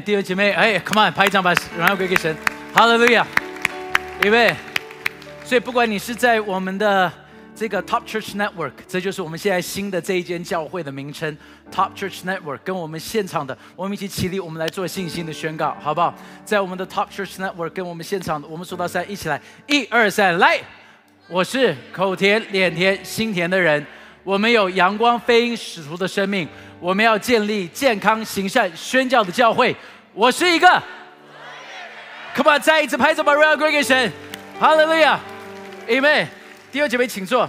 弟兄姐妹，哎，come on，拍一张吧，荣耀归给神，哈利路亚，预备。所以不管你是在我们的这个 Top Church Network，这就是我们现在新的这一间教会的名称 Top Church Network，跟我们现场的，我们一起起立，我们来做信心的宣告，好不好？在我们的 Top Church Network，跟我们现场的，我们数到三，一起来，一二三，来！我是口甜、脸甜、心甜的人，我们有阳光飞鹰使徒的生命。我们要建立健康、行善、宣教的教会。我是一个，Come on，再一次拍手把荣耀归给神。Hallelujah，Amen。弟兄姐妹，请坐。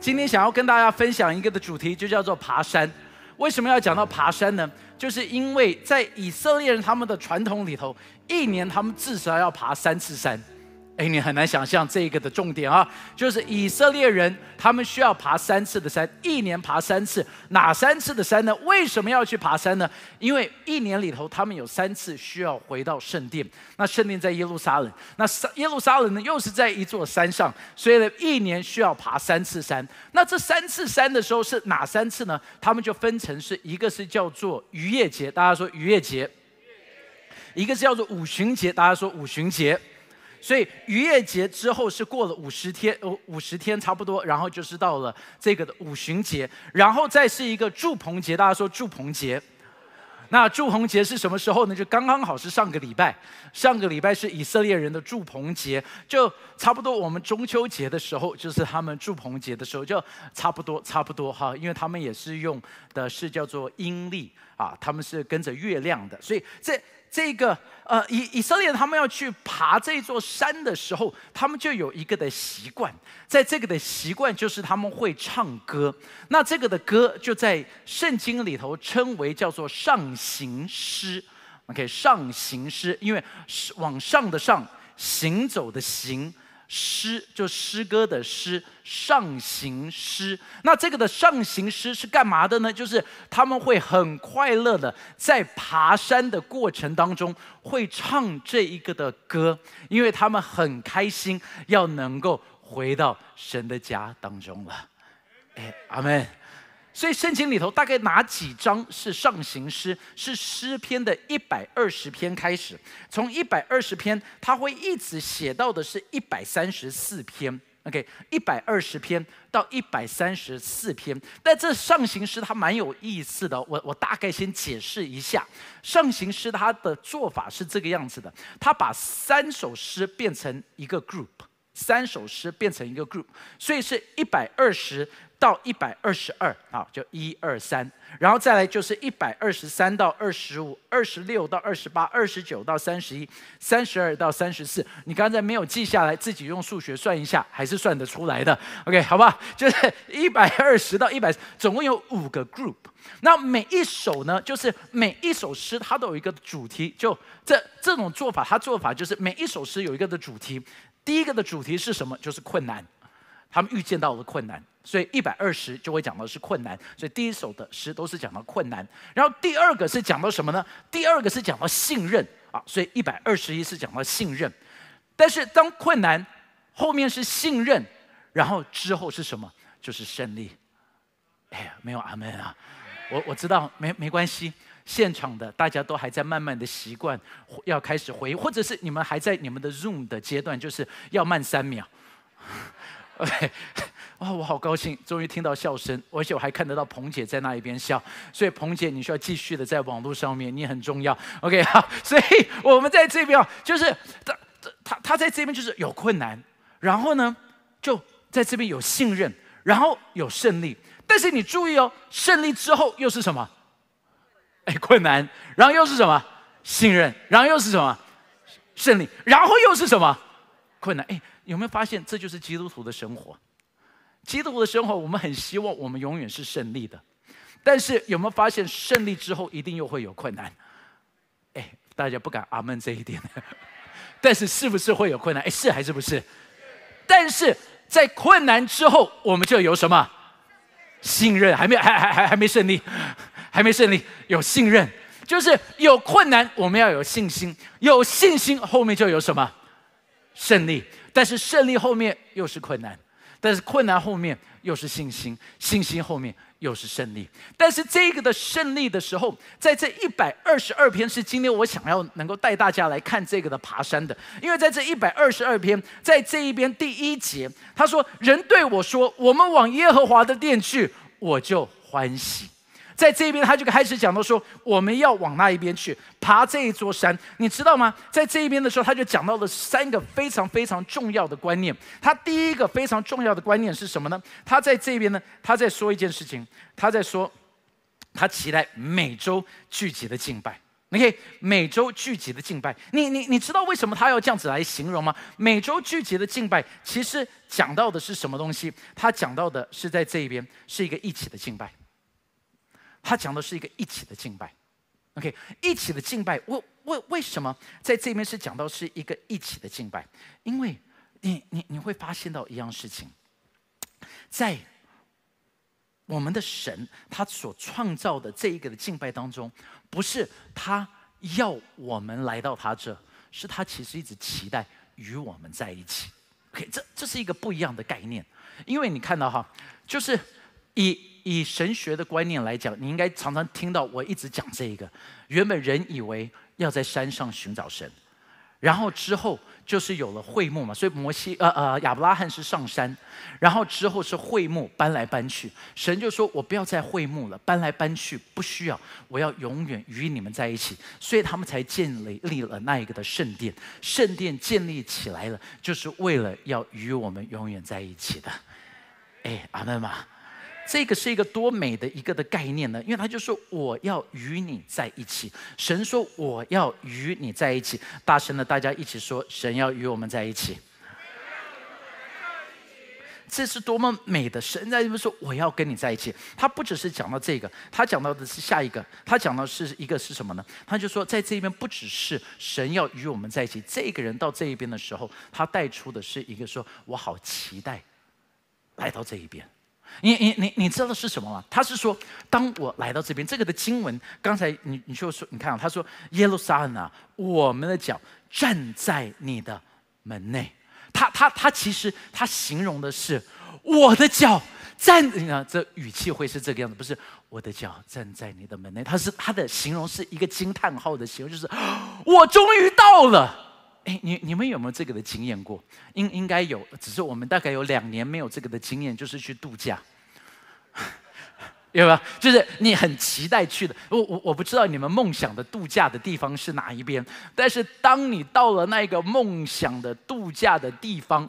今天想要跟大家分享一个的主题，就叫做爬山。为什么要讲到爬山呢？就是因为在以色列人他们的传统里头，一年他们至少要爬三次山。哎，你很难想象这个的重点啊，就是以色列人他们需要爬三次的山，一年爬三次，哪三次的山呢？为什么要去爬山呢？因为一年里头他们有三次需要回到圣殿，那圣殿在耶路撒冷，那耶路撒冷呢又是在一座山上，所以呢一年需要爬三次山。那这三次山的时候是哪三次呢？他们就分成是一个是叫做逾越节，大家说逾越节；一个是叫做五旬节，大家说五旬节。所以逾越节之后是过了五十天，呃，五十天差不多，然后就是到了这个的五旬节，然后再是一个祝棚节。大家说祝棚节，那祝棚节是什么时候呢？就刚刚好是上个礼拜，上个礼拜是以色列人的祝棚节，就差不多我们中秋节的时候，就是他们祝棚节的时候，就差不多差不多哈，因为他们也是用的是叫做阴历啊，他们是跟着月亮的，所以这。这个呃，以以色列他们要去爬这座山的时候，他们就有一个的习惯，在这个的习惯就是他们会唱歌。那这个的歌就在圣经里头称为叫做上行诗。OK，上行诗，因为是往上的上，行走的行。诗就诗歌的诗，上行诗。那这个的上行诗是干嘛的呢？就是他们会很快乐的在爬山的过程当中会唱这一个的歌，因为他们很开心要能够回到神的家当中了。哎，阿门。所以圣经里头大概哪几章是上行诗？是诗篇的一百二十篇开始，从一百二十篇，他会一直写到的是一百三十四篇。OK，一百二十篇到一百三十四篇。但这上行诗它蛮有意思的，我我大概先解释一下。上行诗它的做法是这个样子的，他把三首诗变成一个 group，三首诗变成一个 group，所以是一百二十。到一百二十二啊，就一二三，然后再来就是一百二十三到二十五，二十六到二十八，二十九到三十一，三十二到三十四。你刚才没有记下来，自己用数学算一下，还是算得出来的。OK，好吧，就是一百二十到一百，总共有五个 group。那每一首呢，就是每一首诗它都有一个主题。就这这种做法，它做法就是每一首诗有一个的主题。第一个的主题是什么？就是困难。他们预见到了困难，所以一百二十就会讲到是困难。所以第一首的诗都是讲到困难，然后第二个是讲到什么呢？第二个是讲到信任啊，所以一百二十一是讲到信任。但是当困难后面是信任，然后之后是什么？就是胜利。哎呀，没有阿门啊！我我知道，没没关系。现场的大家都还在慢慢的习惯，要开始回，或者是你们还在你们的 Zoom 的阶段，就是要慢三秒。OK，哇，我好高兴，终于听到笑声，而且我还看得到彭姐在那一边笑，所以彭姐，你需要继续的在网络上面，你很重要。OK，好，所以我们在这边啊，就是他他他在这边就是有困难，然后呢，就在这边有信任，然后有胜利。但是你注意哦，胜利之后又是什么？哎，困难，然后又是什么？信任，然后又是什么？胜利，然后又是什么？困难，哎。有没有发现，这就是基督徒的生活？基督徒的生活，我们很希望我们永远是胜利的。但是有没有发现，胜利之后一定又会有困难？哎，大家不敢阿门这一点。但是是不是会有困难？哎，是还是不是？但是在困难之后，我们就有什么？信任还没还还还还没胜利，还没胜利，有信任，就是有困难，我们要有信心，有信心后面就有什么？胜利。但是胜利后面又是困难，但是困难后面又是信心，信心后面又是胜利。但是这个的胜利的时候，在这一百二十二篇是今天我想要能够带大家来看这个的爬山的，因为在这一百二十二篇，在这一边第一节，他说：“人对我说，我们往耶和华的殿去，我就欢喜。”在这边，他就开始讲到说，我们要往那一边去爬这一座山，你知道吗？在这一边的时候，他就讲到了三个非常非常重要的观念。他第一个非常重要的观念是什么呢？他在这边呢，他在说一件事情，他在说，他期待每周聚集的敬拜。你可以每周聚集的敬拜，你你你知道为什么他要这样子来形容吗？每周聚集的敬拜，其实讲到的是什么东西？他讲到的是在这一边是一个一起的敬拜。他讲的是一个一起的敬拜，OK，一起的敬拜。为为为什么在这边是讲到是一个一起的敬拜？因为你你你会发现到一样事情，在我们的神他所创造的这一个的敬拜当中，不是他要我们来到他这，是他其实一直期待与我们在一起。OK，这这是一个不一样的概念，因为你看到哈，就是以。以神学的观念来讲，你应该常常听到我一直讲这一个。原本人以为要在山上寻找神，然后之后就是有了会幕嘛，所以摩西呃呃亚伯拉罕是上山，然后之后是会幕搬来搬去。神就说：“我不要再会幕了，搬来搬去不需要，我要永远与你们在一起。”所以他们才建立立了那一个的圣殿。圣殿建立起来了，就是为了要与我们永远在一起的。哎，阿门嘛。这个是一个多美的一个的概念呢，因为他就说我要与你在一起。神说我要与你在一起，大声的大家一起说，神要与我们在一起。这是多么美的！神在这边说我要跟你在一起。他不只是讲到这个，他讲到的是下一个，他讲到是一个是什么呢？他就说在这边不只是神要与我们在一起，这个人到这一边的时候，他带出的是一个说我好期待来到这一边。你你你你知道的是什么吗？他是说，当我来到这边，这个的经文，刚才你你就说，你看啊，他说耶路撒冷啊，我们的脚站在你的门内。他他他其实他形容的是我的脚站，你看这语气会是这个样子，不是我的脚站在你的门内。他是他的形容是一个惊叹号的形容，就是 我终于到了。哎，你你们有没有这个的经验过？应应该有，只是我们大概有两年没有这个的经验，就是去度假，有吧？就是你很期待去的。我我我不知道你们梦想的度假的地方是哪一边，但是当你到了那个梦想的度假的地方。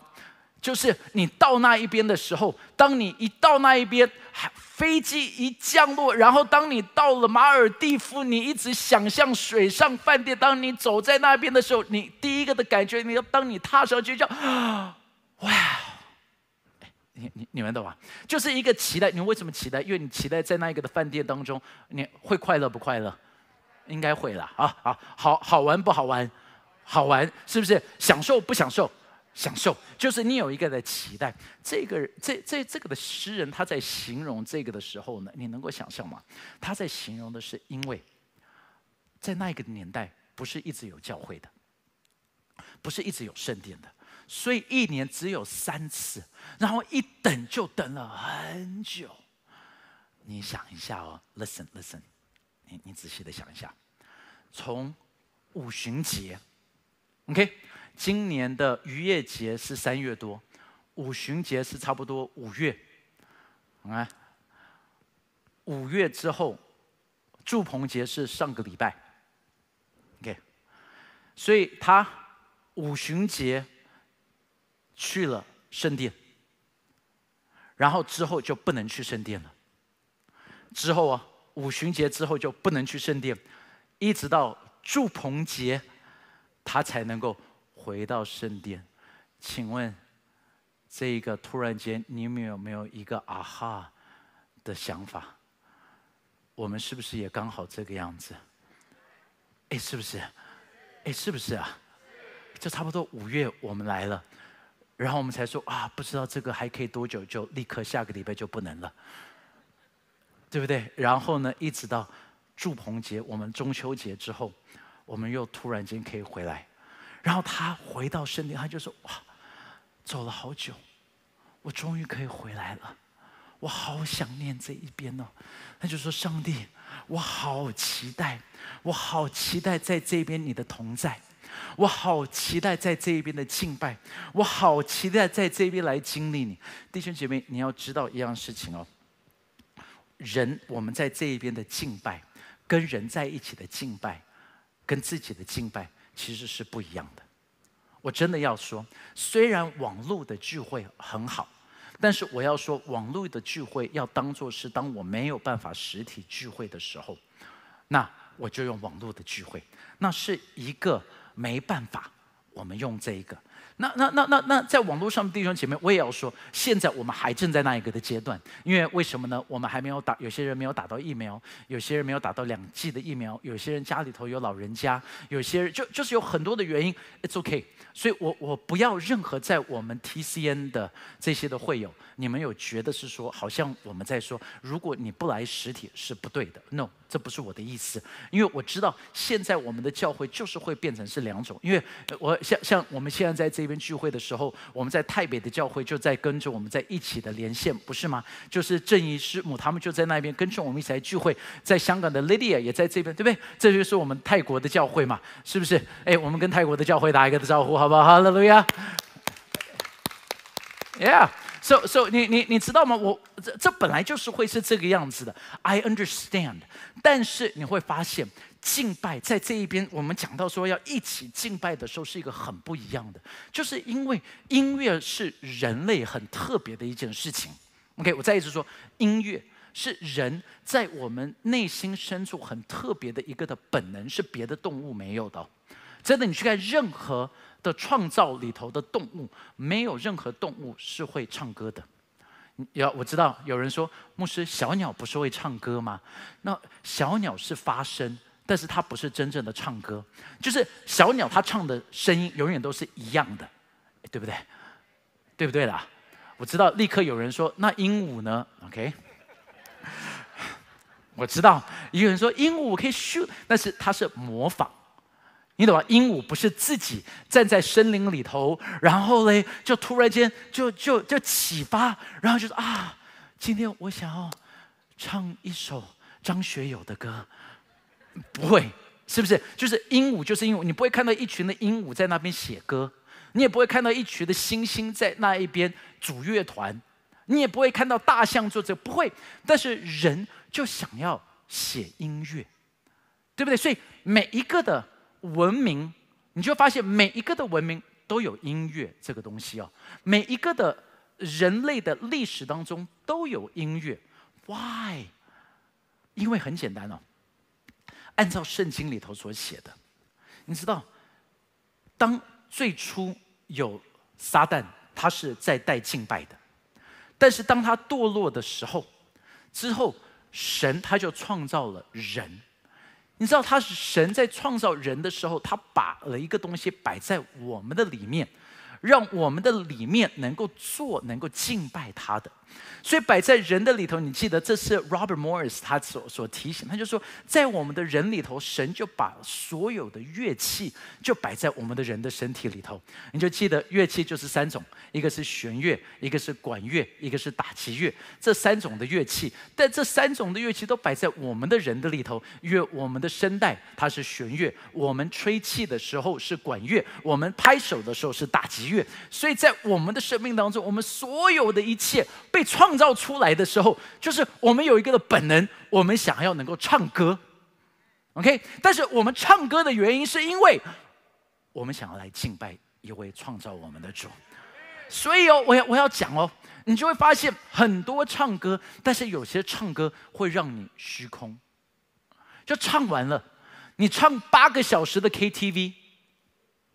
就是你到那一边的时候，当你一到那一边，飞机一降落，然后当你到了马尔蒂夫，你一直想象水上饭店。当你走在那边的时候，你第一个的感觉，你要当你踏上去叫 哇！你你你们懂吗？就是一个期待。你为什么期待？因为你期待在那一个的饭店当中，你会快乐不快乐？应该会啦。啊好好好玩不好玩？好玩是不是？享受不享受？享受就是你有一个的期待，这个这这这个的诗人他在形容这个的时候呢，你能够想象吗？他在形容的是，因为在那个年代不是一直有教会的，不是一直有圣殿的，所以一年只有三次，然后一等就等了很久。你想一下哦，listen listen，你你仔细的想一下，从五旬节，OK。今年的渔业节是三月多，五旬节是差不多五月，啊，五月之后，祝棚节是上个礼拜，OK，所以他五旬节去了圣殿，然后之后就不能去圣殿了，之后啊，五旬节之后就不能去圣殿，一直到祝棚节，他才能够。回到圣殿，请问，这一个突然间，你们有没有一个啊哈的想法？我们是不是也刚好这个样子？哎，是不是？哎，是不是啊？就差不多五月我们来了，然后我们才说啊，不知道这个还可以多久，就立刻下个礼拜就不能了，对不对？然后呢，一直到祝棚节，我们中秋节之后，我们又突然间可以回来。然后他回到圣殿，他就说：“哇，走了好久，我终于可以回来了，我好想念这一边哦。他就说：“上帝，我好期待，我好期待在这边你的同在，我好期待在这一边的敬拜，我好期待在这边来经历你。”弟兄姐妹，你要知道一样事情哦。人我们在这一边的敬拜，跟人在一起的敬拜，跟自己的敬拜其实是不一样的。我真的要说，虽然网络的聚会很好，但是我要说，网络的聚会要当做是当我没有办法实体聚会的时候，那我就用网络的聚会，那是一个没办法，我们用这一个。那那那那那，在网络上弟兄姐妹，我也要说，现在我们还正在那一个的阶段，因为为什么呢？我们还没有打，有些人没有打到疫苗，有些人没有打到两剂的疫苗，有些人家里头有老人家，有些人就就是有很多的原因。It's okay，所以我我不要任何在我们 TCN 的这些的会友，你们有觉得是说，好像我们在说，如果你不来实体是不对的。No。这不是我的意思，因为我知道现在我们的教会就是会变成是两种。因为我像像我们现在在这这边聚会的时候，我们在台北的教会就在跟着我们在一起的连线，不是吗？就是正义师母他们就在那边跟着我们一起来聚会。在香港的 Lydia 也在这边，对不对？这就是我们泰国的教会嘛，是不是？哎，我们跟泰国的教会打一个招呼，好不好？哈利路亚！Yeah。So so 你你你知道吗？我这这本来就是会是这个样子的。I understand，但是你会发现敬拜在这一边，我们讲到说要一起敬拜的时候，是一个很不一样的，就是因为音乐是人类很特别的一件事情。OK，我再一次说，音乐是人在我们内心深处很特别的一个的本能，是别的动物没有的。真的，你去看任何。的创造里头的动物，没有任何动物是会唱歌的。要我知道有人说，牧师，小鸟不是会唱歌吗？那小鸟是发声，但是它不是真正的唱歌。就是小鸟它唱的声音永远都是一样的，对不对？对不对啦？我知道，立刻有人说，那鹦鹉呢？OK，我知道，有人说鹦鹉可以咻，但是它是模仿。你懂吗？鹦鹉不是自己站在森林里头，然后嘞，就突然间就就就启发，然后就说啊，今天我想要唱一首张学友的歌，不会，是不是？就是鹦鹉就是鹦鹉，你不会看到一群的鹦鹉在那边写歌，你也不会看到一群的猩猩在那一边组乐团，你也不会看到大象做这不会。但是人就想要写音乐，对不对？所以每一个的。文明，你就发现每一个的文明都有音乐这个东西哦。每一个的人类的历史当中都有音乐，Why？因为很简单哦，按照圣经里头所写的，你知道，当最初有撒旦，他是在带敬拜的，但是当他堕落的时候，之后神他就创造了人。你知道他是神在创造人的时候，他把了一个东西摆在我们的里面，让我们的里面能够做，能够敬拜他的。所以摆在人的里头，你记得这是 Robert Morris 他所所提醒，他就说，在我们的人里头，神就把所有的乐器就摆在我们的人的身体里头。你就记得乐器就是三种，一个是弦乐，一个是管乐，一个是打击乐。这三种的乐器，但这三种的乐器都摆在我们的人的里头。因为我们的声带它是弦乐，我们吹气的时候是管乐，我们拍手的时候是打击乐。所以在我们的生命当中，我们所有的一切被创。造出来的时候，就是我们有一个的本能，我们想要能够唱歌，OK？但是我们唱歌的原因，是因为我们想要来敬拜一位创造我们的主。所以哦，我要我要讲哦，你就会发现很多唱歌，但是有些唱歌会让你虚空，就唱完了，你唱八个小时的 KTV，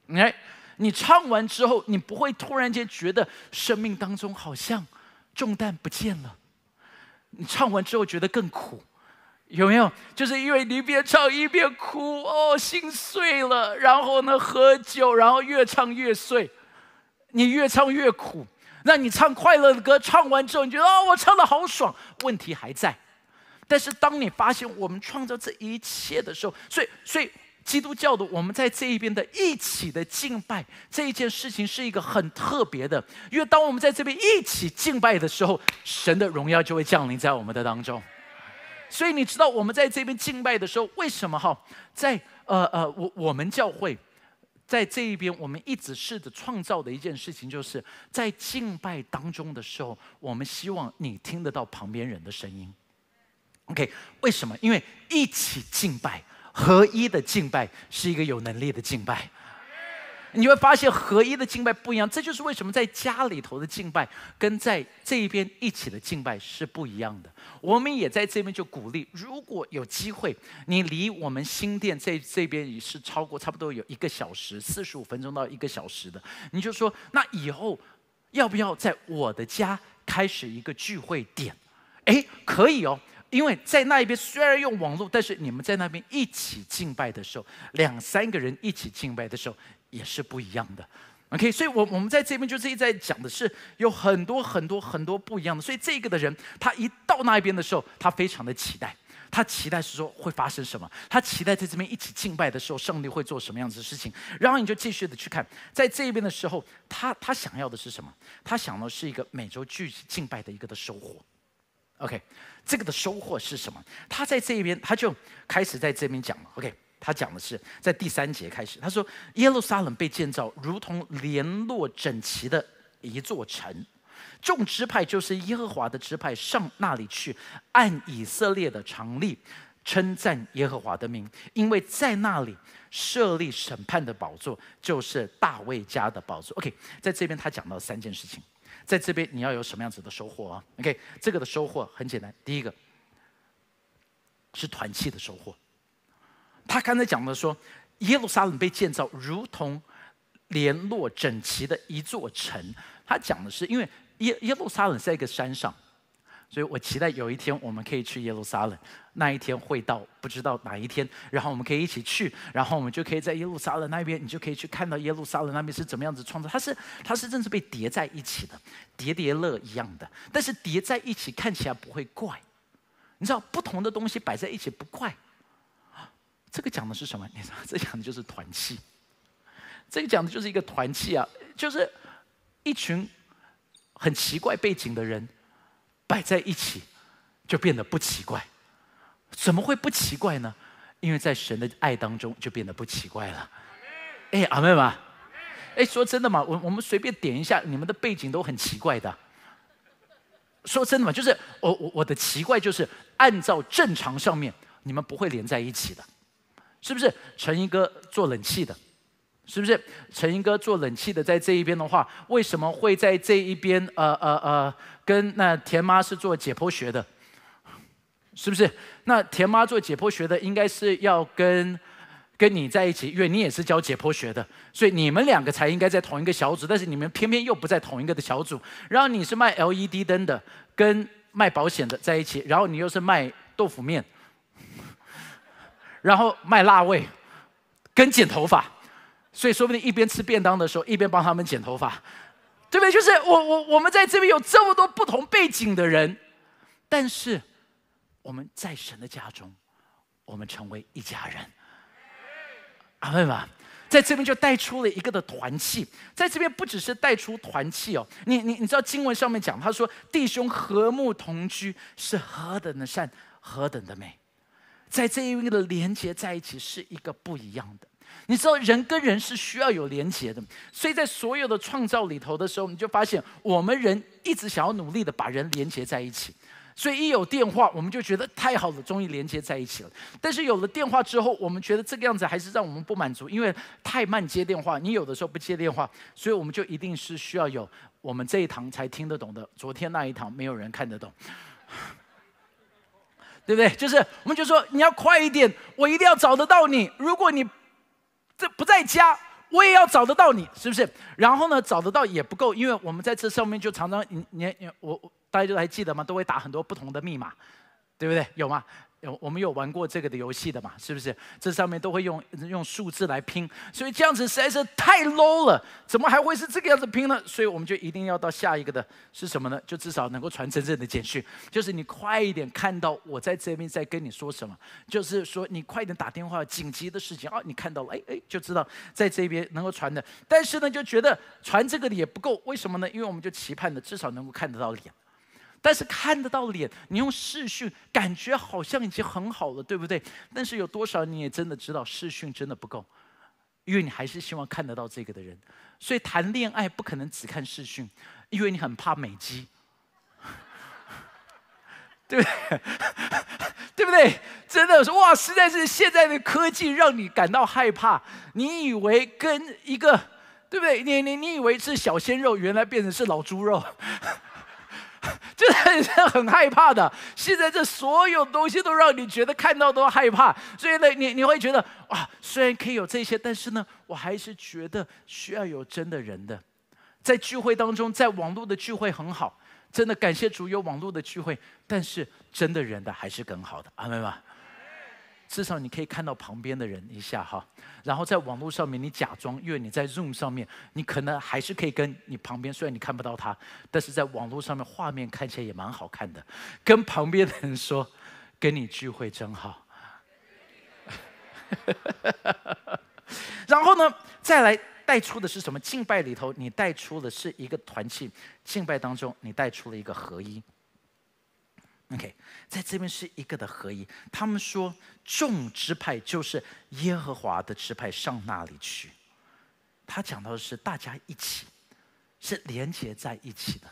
哎，你唱完之后，你不会突然间觉得生命当中好像。重担不见了，你唱完之后觉得更苦，有没有？就是因为你一边唱一边哭，哦，心碎了，然后呢喝酒，然后越唱越碎，你越唱越苦。那你唱快乐的歌，唱完之后你觉得哦，我唱的好爽，问题还在。但是当你发现我们创造这一切的时候，所以，所以基督教的，我们在这一边的一起的敬拜这一件事情是一个很特别的，因为当我们在这边一起敬拜的时候，神的荣耀就会降临在我们的当中。所以你知道我们在这边敬拜的时候，为什么哈？在呃呃，我我们教会在这一边，我们一直试着创造的一件事情，就是在敬拜当中的时候，我们希望你听得到旁边人的声音。OK，为什么？因为一起敬拜。合一的敬拜是一个有能力的敬拜，你会发现合一的敬拜不一样。这就是为什么在家里头的敬拜跟在这一边一起的敬拜是不一样的。我们也在这边就鼓励，如果有机会，你离我们新店这这边也是超过差不多有一个小时，四十五分钟到一个小时的，你就说那以后要不要在我的家开始一个聚会点？哎，可以哦。因为在那一边虽然用网络，但是你们在那边一起敬拜的时候，两三个人一起敬拜的时候也是不一样的。OK，所以，我我们在这边就是一直在讲的是有很多很多很多不一样的。所以这个的人，他一到那一边的时候，他非常的期待，他期待是说会发生什么，他期待在这边一起敬拜的时候，上帝会做什么样子的事情。然后你就继续的去看，在这边的时候，他他想要的是什么？他想的是一个每周聚敬拜的一个的收获。OK，这个的收获是什么？他在这一边，他就开始在这边讲了。OK，他讲的是在第三节开始，他说耶路撒冷被建造如同联络整齐的一座城，众支派就是耶和华的支派上那里去，按以色列的常例称赞耶和华的名，因为在那里设立审判的宝座，就是大卫家的宝座。OK，在这边他讲到三件事情。在这边你要有什么样子的收获啊？OK，这个的收获很简单，第一个是团契的收获。他刚才讲的说，耶路撒冷被建造如同联络整齐的一座城。他讲的是，因为耶耶路撒冷在一个山上。所以我期待有一天我们可以去耶路撒冷，那一天会到，不知道哪一天，然后我们可以一起去，然后我们就可以在耶路撒冷那边，你就可以去看到耶路撒冷那边是怎么样子创造，它是它是真是被叠在一起的，叠叠乐一样的，但是叠在一起看起来不会怪，你知道不同的东西摆在一起不怪，这个讲的是什么？你知道这讲的就是团契，这个讲的就是一个团契啊，就是一群很奇怪背景的人。摆在一起，就变得不奇怪。怎么会不奇怪呢？因为在神的爱当中，就变得不奇怪了。哎，阿妹嘛，哎，说真的嘛，我我们随便点一下，你们的背景都很奇怪的。说真的嘛，就是我我我的奇怪，就是按照正常上面，你们不会连在一起的，是不是？陈一哥做冷气的。是不是陈英哥做冷气的，在这一边的话，为什么会在这一边？呃呃呃，跟那田妈是做解剖学的，是不是？那田妈做解剖学的，应该是要跟跟你在一起，因为你也是教解剖学的，所以你们两个才应该在同一个小组。但是你们偏偏又不在同一个的小组。然后你是卖 LED 灯的，跟卖保险的在一起，然后你又是卖豆腐面，然后卖辣味，跟剪头发。所以说不定一边吃便当的时候，一边帮他们剪头发，对不对？就是我我我们在这边有这么多不同背景的人，但是我们在神的家中，我们成为一家人。阿妹们，在这边就带出了一个的团契，在这边不只是带出团契哦，你你你知道经文上面讲，他说弟兄和睦同居是何等的善，何等的美，在这一个的连接在一起是一个不一样的。你知道人跟人是需要有连结的，所以在所有的创造里头的时候，你就发现我们人一直想要努力的把人连接在一起。所以一有电话，我们就觉得太好了，终于连接在一起了。但是有了电话之后，我们觉得这个样子还是让我们不满足，因为太慢接电话。你有的时候不接电话，所以我们就一定是需要有我们这一堂才听得懂的，昨天那一堂没有人看得懂，对不对？就是我们就说你要快一点，我一定要找得到你。如果你这不在家，我也要找得到你，是不是？然后呢，找得到也不够，因为我们在这上面就常常，你你你我大家就还记得吗？都会打很多不同的密码，对不对？有吗？有我们有玩过这个的游戏的嘛？是不是？这上面都会用用数字来拼，所以这样子实在是太 low 了，怎么还会是这个样子拼呢？所以我们就一定要到下一个的是什么呢？就至少能够传真正的简讯，就是你快一点看到我在这边在跟你说什么，就是说你快点打电话，紧急的事情啊，你看到了，哎哎，就知道在这边能够传的。但是呢，就觉得传这个的也不够，为什么呢？因为我们就期盼的至少能够看得到脸。但是看得到脸，你用视讯感觉好像已经很好了，对不对？但是有多少你也真的知道视讯真的不够，因为你还是希望看得到这个的人。所以谈恋爱不可能只看视讯，因为你很怕美肌，对不对？对不对？真的是哇，实在是现在的科技让你感到害怕。你以为跟一个对不对？你你你以为是小鲜肉，原来变成是老猪肉。就是很害怕的。现在这所有东西都让你觉得看到都害怕，所以呢，你你会觉得哇，虽然可以有这些，但是呢，我还是觉得需要有真的人的。在聚会当中，在网络的聚会很好，真的感谢主有网络的聚会，但是真的人的还是更好的，阿妹吗？至少你可以看到旁边的人一下哈，然后在网络上面你假装，因为你在 Zoom 上面，你可能还是可以跟你旁边，虽然你看不到他，但是在网络上面画面看起来也蛮好看的。跟旁边的人说，跟你聚会真好。然后呢，再来带出的是什么？敬拜里头你带出的是一个团契，敬拜当中你带出了一个合一。OK，在这边是一个的合一。他们说众支派就是耶和华的支派上那里去。他讲到的是大家一起，是连接在一起的，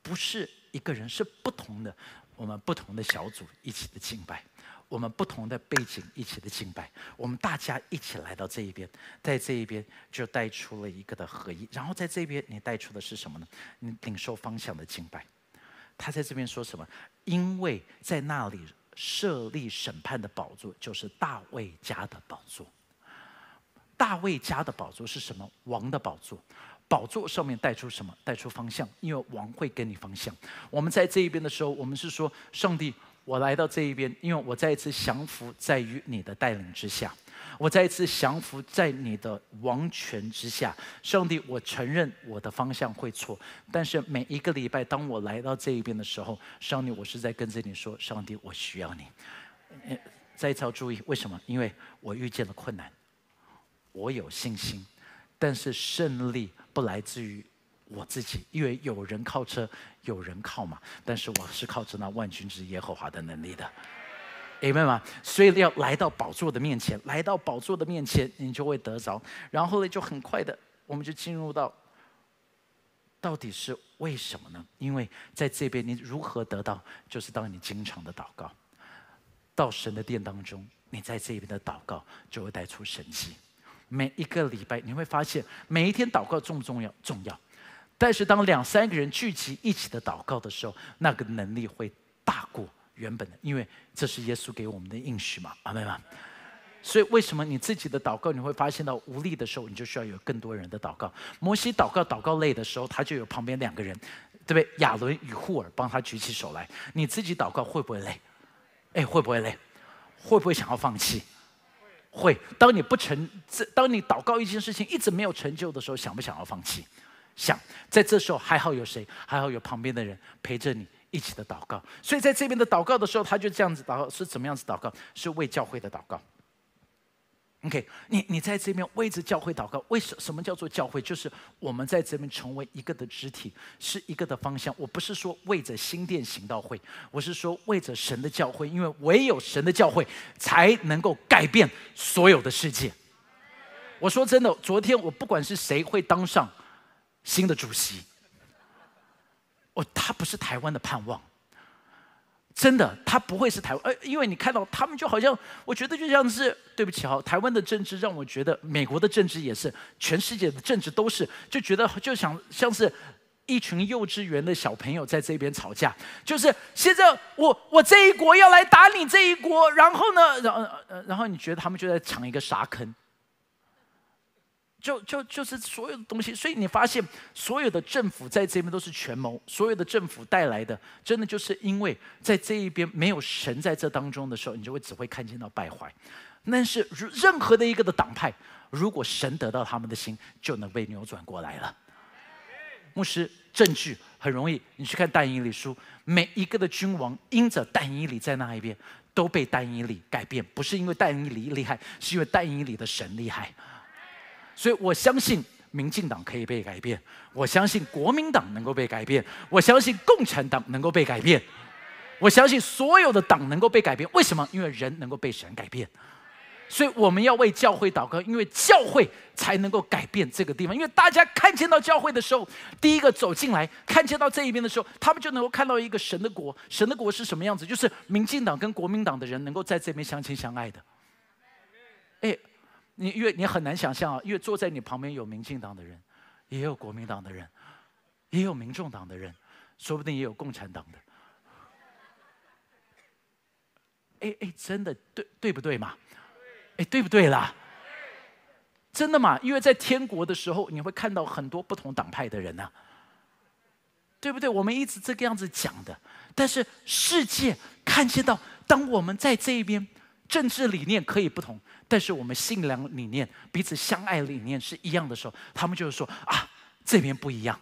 不是一个人，是不同的。我们不同的小组一起的敬拜，我们不同的背景一起的敬拜，我们大家一起来到这一边，在这一边就带出了一个的合一。然后在这边你带出的是什么呢？你领受方向的敬拜。他在这边说什么？因为在那里设立审判的宝座，就是大卫家的宝座。大卫家的宝座是什么？王的宝座。宝座上面带出什么？带出方向。因为王会给你方向。我们在这一边的时候，我们是说：上帝，我来到这一边，因为我再一次降服在于你的带领之下。我再一次降服在你的王权之下，上帝，我承认我的方向会错，但是每一个礼拜当我来到这一边的时候，上帝，我是在跟着你说，上帝，我需要你。再一次要注意，为什么？因为我遇见了困难，我有信心，但是胜利不来自于我自己，因为有人靠车，有人靠马，但是我是靠着那万军之耶和华的能力的。明白吗？所以要来到宝座的面前，来到宝座的面前，你就会得着。然后呢，就很快的，我们就进入到，到底是为什么呢？因为在这边，你如何得到？就是当你经常的祷告，到神的殿当中，你在这边的祷告就会带出神迹。每一个礼拜，你会发现每一天祷告重不重要？重要。但是当两三个人聚集一起的祷告的时候，那个能力会大过。原本的，因为这是耶稣给我们的应许嘛，阿妹吗？所以为什么你自己的祷告你会发现到无力的时候，你就需要有更多人的祷告？摩西祷告祷告累的时候，他就有旁边两个人，对不对？亚伦与户尔帮他举起手来。你自己祷告会不会累？哎，会不会累？会不会想要放弃？会。当你不成，当你祷告一件事情一直没有成就的时候，想不想要放弃？想。在这时候还好有谁？还好有旁边的人陪着你。一起的祷告，所以在这边的祷告的时候，他就这样子祷告，是怎么样子祷告？是为教会的祷告。OK，你你在这边为着教会祷告，为什什么叫做教会？就是我们在这边成为一个的肢体，是一个的方向。我不是说为着新店行道会，我是说为着神的教会，因为唯有神的教会才能够改变所有的世界。我说真的，昨天我不管是谁会当上新的主席。哦，他不是台湾的盼望，真的，他不会是台湾。呃，因为你看到他们就好像，我觉得就像是，对不起哈，台湾的政治让我觉得，美国的政治也是，全世界的政治都是，就觉得就想像是一群幼稚园的小朋友在这边吵架，就是现在我我这一国要来打你这一国，然后呢，然后然后你觉得他们就在抢一个沙坑。就就就是所有的东西。所以你发现，所有的政府在这边都是权谋，所有的政府带来的，真的就是因为在这一边没有神在这当中的时候，你就会只会看见到败坏。但是任何的一个的党派，如果神得到他们的心，就能被扭转过来了。牧师，证据很容易，你去看但以理书，每一个的君王因着但以理在那一边。都被但以理改变，不是因为但以理厉害，是因为但以理的神厉害。所以我相信民进党可以被改变，我相信国民党能够被改变，我相信共产党能够被改变，我相信所有的党能够被改变。为什么？因为人能够被神改变。所以我们要为教会祷告，因为教会才能够改变这个地方。因为大家看见到教会的时候，第一个走进来，看见到这一边的时候，他们就能够看到一个神的国。神的国是什么样子？就是民进党跟国民党的人能够在这边相亲相爱的。哎，你因为你很难想象啊，因为坐在你旁边有民进党的人，也有国民党的人，也有民众党的人，说不定也有共产党的。哎哎，真的对对不对嘛？哎，对不对啦？真的嘛？因为在天国的时候，你会看到很多不同党派的人呐，对不对？我们一直这个样子讲的，但是世界看见到，当我们在这一边，政治理念可以不同，但是我们信仰理念、彼此相爱理念是一样的时候，他们就是说啊，这边不一样。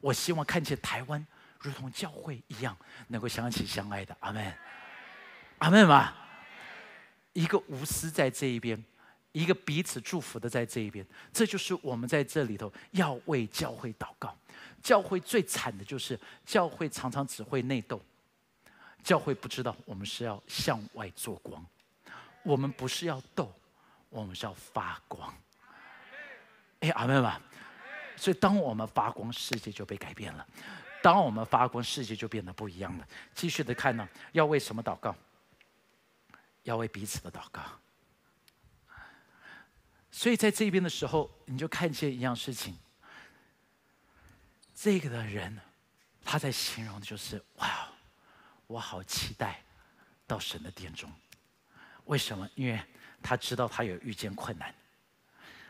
我希望看见台湾如同教会一样，能够相亲相爱的。阿门，阿门嘛。一个无私在这一边，一个彼此祝福的在这一边，这就是我们在这里头要为教会祷告。教会最惨的就是教会常常只会内斗，教会不知道我们是要向外做光，我们不是要斗，我们是要发光。哎，阿妹们，所以当我们发光，世界就被改变了；当我们发光，世界就变得不一样了。继续的看呢，要为什么祷告？要为彼此的祷告，所以在这边的时候，你就看见一样事情。这个的人，他在形容的就是：“哇，我好期待到神的殿中。为什么？因为他知道他有遇见困难，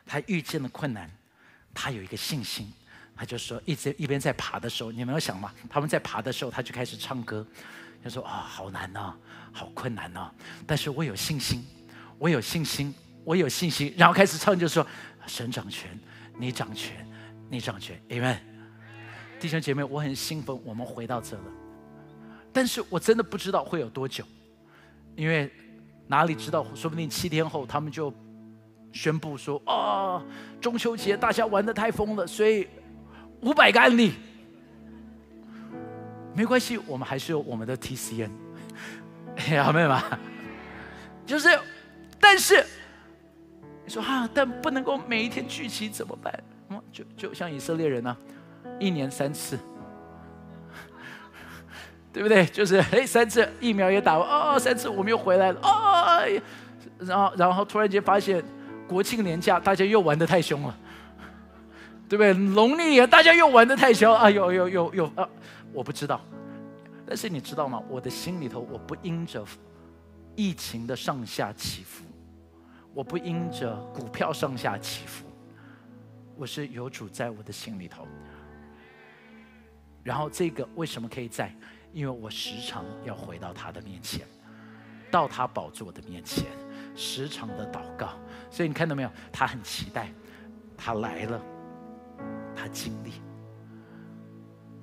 他遇见了困难，他有一个信心，他就说：一直一边在爬的时候，你没有想吗？他们在爬的时候，他就开始唱歌。”他说：“啊，好难呐，好困难呐！但是我有信心，我有信心，我有信心。然后开始唱，就说：神掌权，你掌权，你掌权，Amen。弟兄姐妹，我很兴奋，我们回到这了。但是我真的不知道会有多久，因为哪里知道，说不定七天后他们就宣布说：啊，中秋节大家玩的太疯了，所以五百个案例。”没关系，我们还是有我们的 TCN，好 妹们，就是，但是你说哈，但不能够每一天聚集怎么办？嗯，就就像以色列人呢，一年三次，对不对？就是哎，三次疫苗也打完，哦，三次我们又回来了，哦，然后然后突然间发现国庆年假大家又玩的太凶了，对不对？农历年大家又玩的太凶，啊，有有有有啊。我不知道，但是你知道吗？我的心里头，我不因着疫情的上下起伏，我不因着股票上下起伏，我是有主在我的心里头。然后这个为什么可以在？因为我时常要回到他的面前，到他宝座的面前，时常的祷告。所以你看到没有？他很期待，他来了，他经历。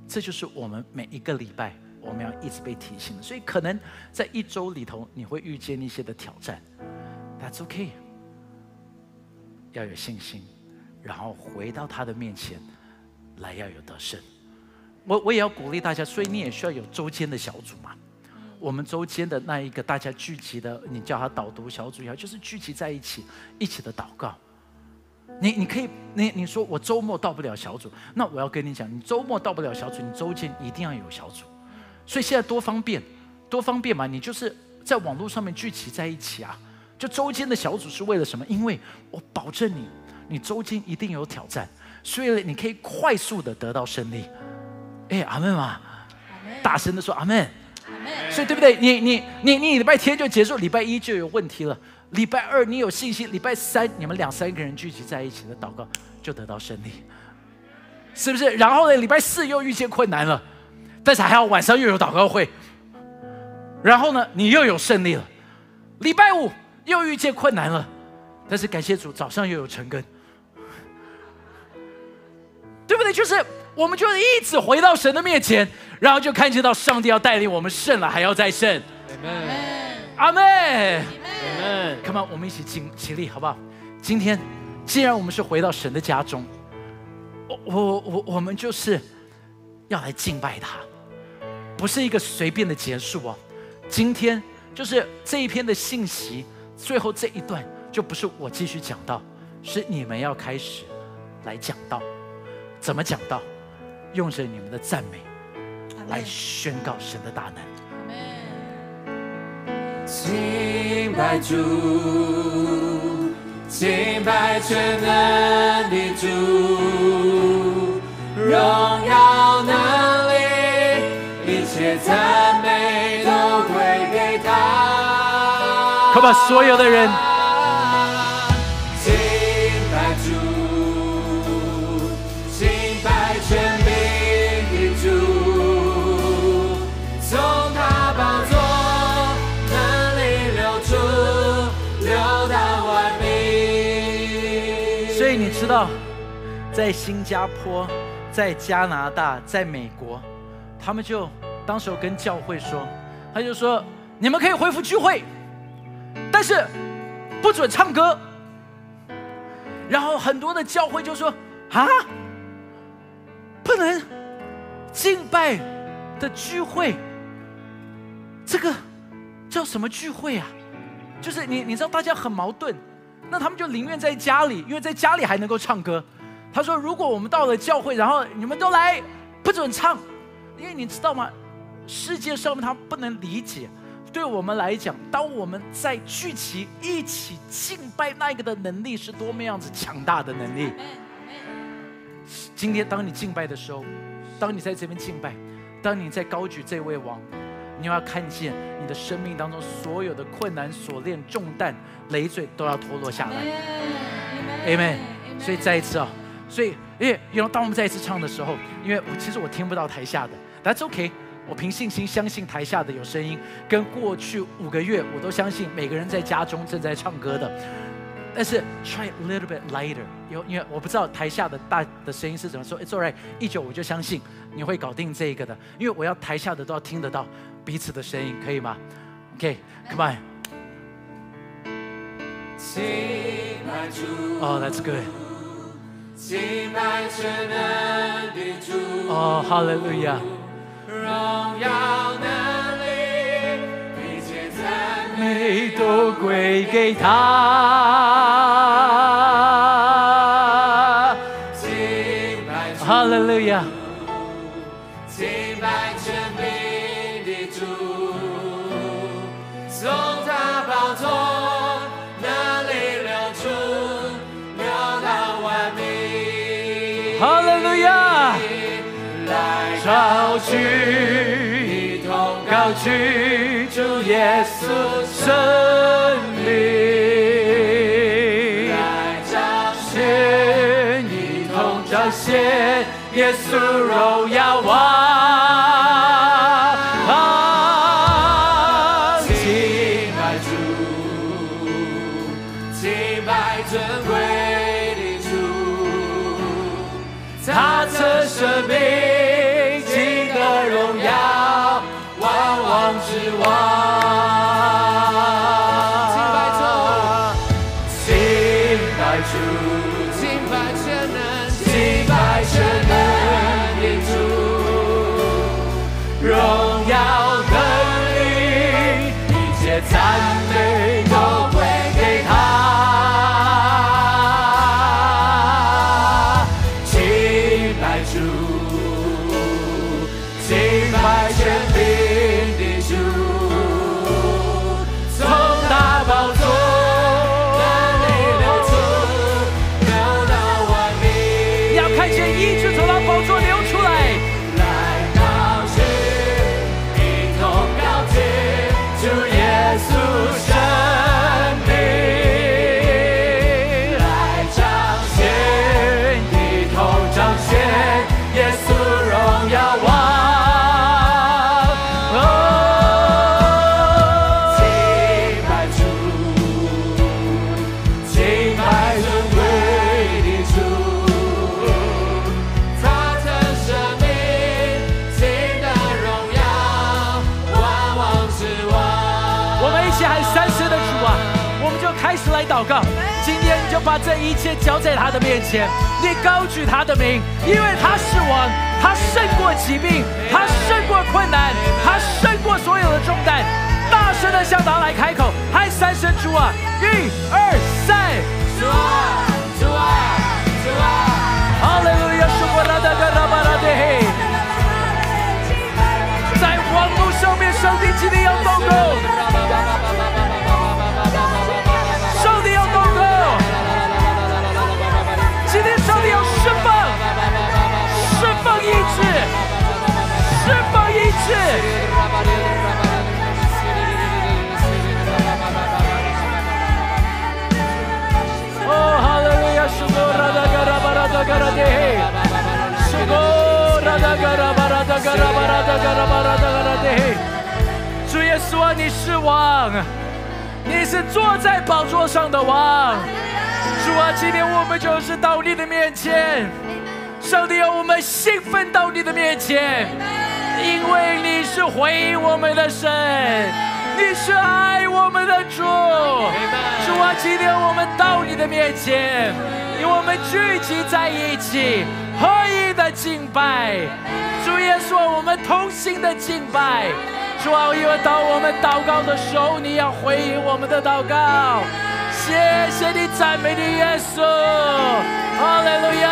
这就是我们每一个礼拜我们要一直被提醒，所以可能在一周里头你会遇见一些的挑战，That's OK，要有信心，然后回到他的面前来要有得胜。我我也要鼓励大家，所以你也需要有周间的小组嘛。我们周间的那一个大家聚集的，你叫他导读小组也好，就是聚集在一起一起的祷告。你你可以，你你说我周末到不了小组，那我要跟你讲，你周末到不了小组，你周间一定要有小组。所以现在多方便，多方便嘛！你就是在网络上面聚集在一起啊。就周间的小组是为了什么？因为我保证你，你周间一定有挑战，所以你可以快速的得到胜利。哎，阿门嘛！大声的说阿门。所以对不对？你你你你礼拜天就结束，礼拜一就有问题了。礼拜二你有信心，礼拜三你们两三个人聚集在一起的祷告就得到胜利，是不是？然后呢，礼拜四又遇见困难了，但是还好晚上又有祷告会，然后呢，你又有胜利了。礼拜五又遇见困难了，但是感谢主，早上又有成根，对不对？就是我们就一直回到神的面前，然后就看见到上帝要带领我们胜了，还要再胜。阿妹，阿妹，Come on，我们一起尽起立，好不好？今天既然我们是回到神的家中，我我我我们就是要来敬拜他，不是一个随便的结束哦。今天就是这一篇的信息，最后这一段就不是我继续讲到，是你们要开始来讲到，怎么讲到？用着你们的赞美来宣告神的大能。敬拜主，敬拜全能的主，荣耀能力，一切赞美都归给他。可把所有的人。你知道，在新加坡、在加拿大、在美国，他们就当时跟教会说，他就说：你们可以恢复聚会，但是不准唱歌。然后很多的教会就说：啊，不能敬拜的聚会，这个叫什么聚会啊？就是你，你知道大家很矛盾。那他们就宁愿在家里，因为在家里还能够唱歌。他说：“如果我们到了教会，然后你们都来，不准唱，因为你知道吗？世界上面他不能理解。对我们来讲，当我们在聚集一起敬拜那个的能力是多么样子强大的能力。今天当你敬拜的时候，当你在这边敬拜，当你在高举这位王。”你要看见你的生命当中所有的困难、锁链、重担、累赘都要脱落下来，Amen。所以再一次啊，所以因为因为当我们再一次唱的时候，因为我其实我听不到台下的，That's OK。我凭信心相信台下的有声音，跟过去五个月我都相信每个人在家中正在唱歌的。但是 try a little bit lighter，因为因为我不知道台下的大的声音是怎么说。It's alright，一九我就相信你会搞定这个的，因为我要台下的都要听得到。彼此的声音可以吗？OK，Come on。Oh, that's good. 哦，Hallelujah。荣耀能力，一切赞美都归给他。高举，一同高举主耶稣胜利，来彰显，一同彰显耶稣荣耀王，主交在他的面前，你高举他的名，因为他是王，他胜过疾病，他胜过困难，他胜过所有的重担。大声的向他来开口，喊三声主啊！一二三，主啊，主啊，主啊！哈利路亚，苏巴拉达格拉巴拉德嘿。在网络上面，上帝今天要祷告。释放意志。哦，哈利路亚，苏格拉达格拉巴拉达格拉德嘿，苏格拉达格拉巴拉达格拉巴拉达格拉巴拉达格拉德嘿。主耶稣啊，你是王，你是坐在宝座上的王。主啊，今天我们就是到你的面前，上帝啊，我们兴奋到你的面前，因为你是回应我们的神，你是爱我们的主。主啊，今天我们到你的面前，与我们聚集在一起，合一的敬拜。主耶稣，我们同心的敬拜。主啊，因为当我们祷告的时候，你要回应我们的祷告。谢谢你，赞美你，耶稣，哈利路亚。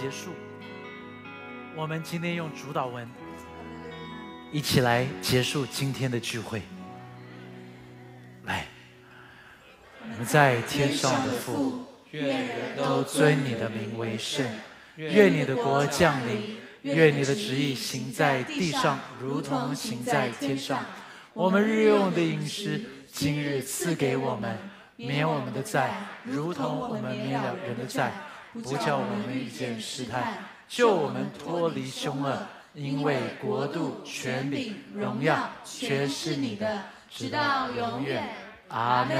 结束。我们今天用主导文一起来结束今天的聚会。来，我们在天上的父，愿人都尊你的名为圣，愿你的国降临，愿你的旨意行在地上，如同行在天上。我们日用的饮食，今日赐给我们，免我们的债，如同我们免了人的债，不叫我们遇见试探，救我们脱离凶恶。因为国度、权柄、荣耀，全是你的，直到永远。阿门。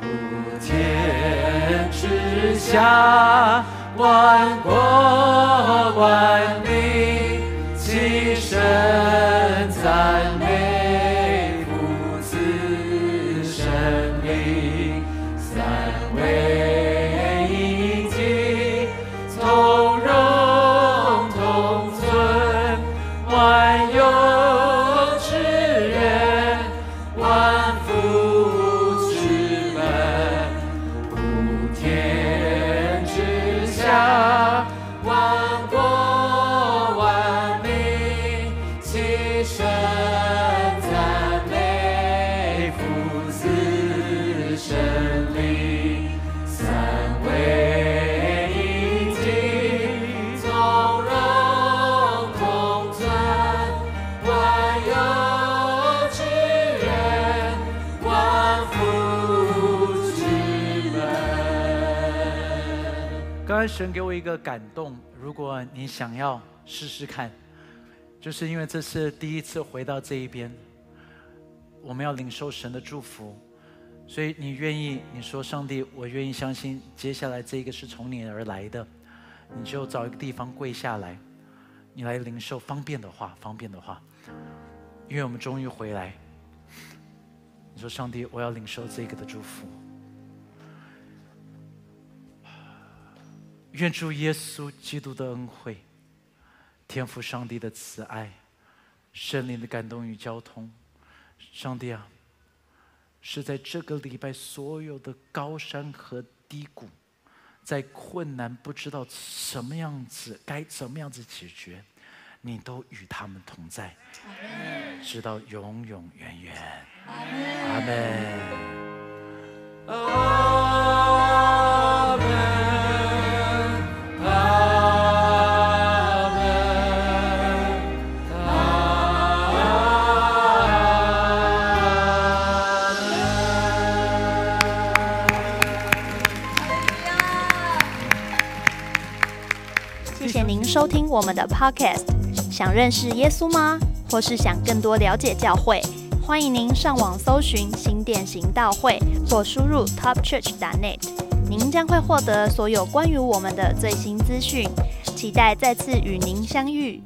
普天之下，万国万刚才神给我一个感动，如果你想要试试看，就是因为这是第一次回到这一边，我们要领受神的祝福，所以你愿意，你说上帝，我愿意相信，接下来这个是从你而来的，你就找一个地方跪下来，你来领受，方便的话，方便的话，因为我们终于回来。你说上帝，我要领受这个的祝福。愿主耶稣基督的恩惠、天父上帝的慈爱、圣灵的感动与交通，上帝啊，是在这个礼拜所有的高山和低谷，在困难不知道什么样子该怎么样子解决，你都与他们同在，直到永永远远。阿门。阿门。收听我们的 Podcast。想认识耶稣吗？或是想更多了解教会？欢迎您上网搜寻新店行道会，或输入 topchurch.net，您将会获得所有关于我们的最新资讯。期待再次与您相遇。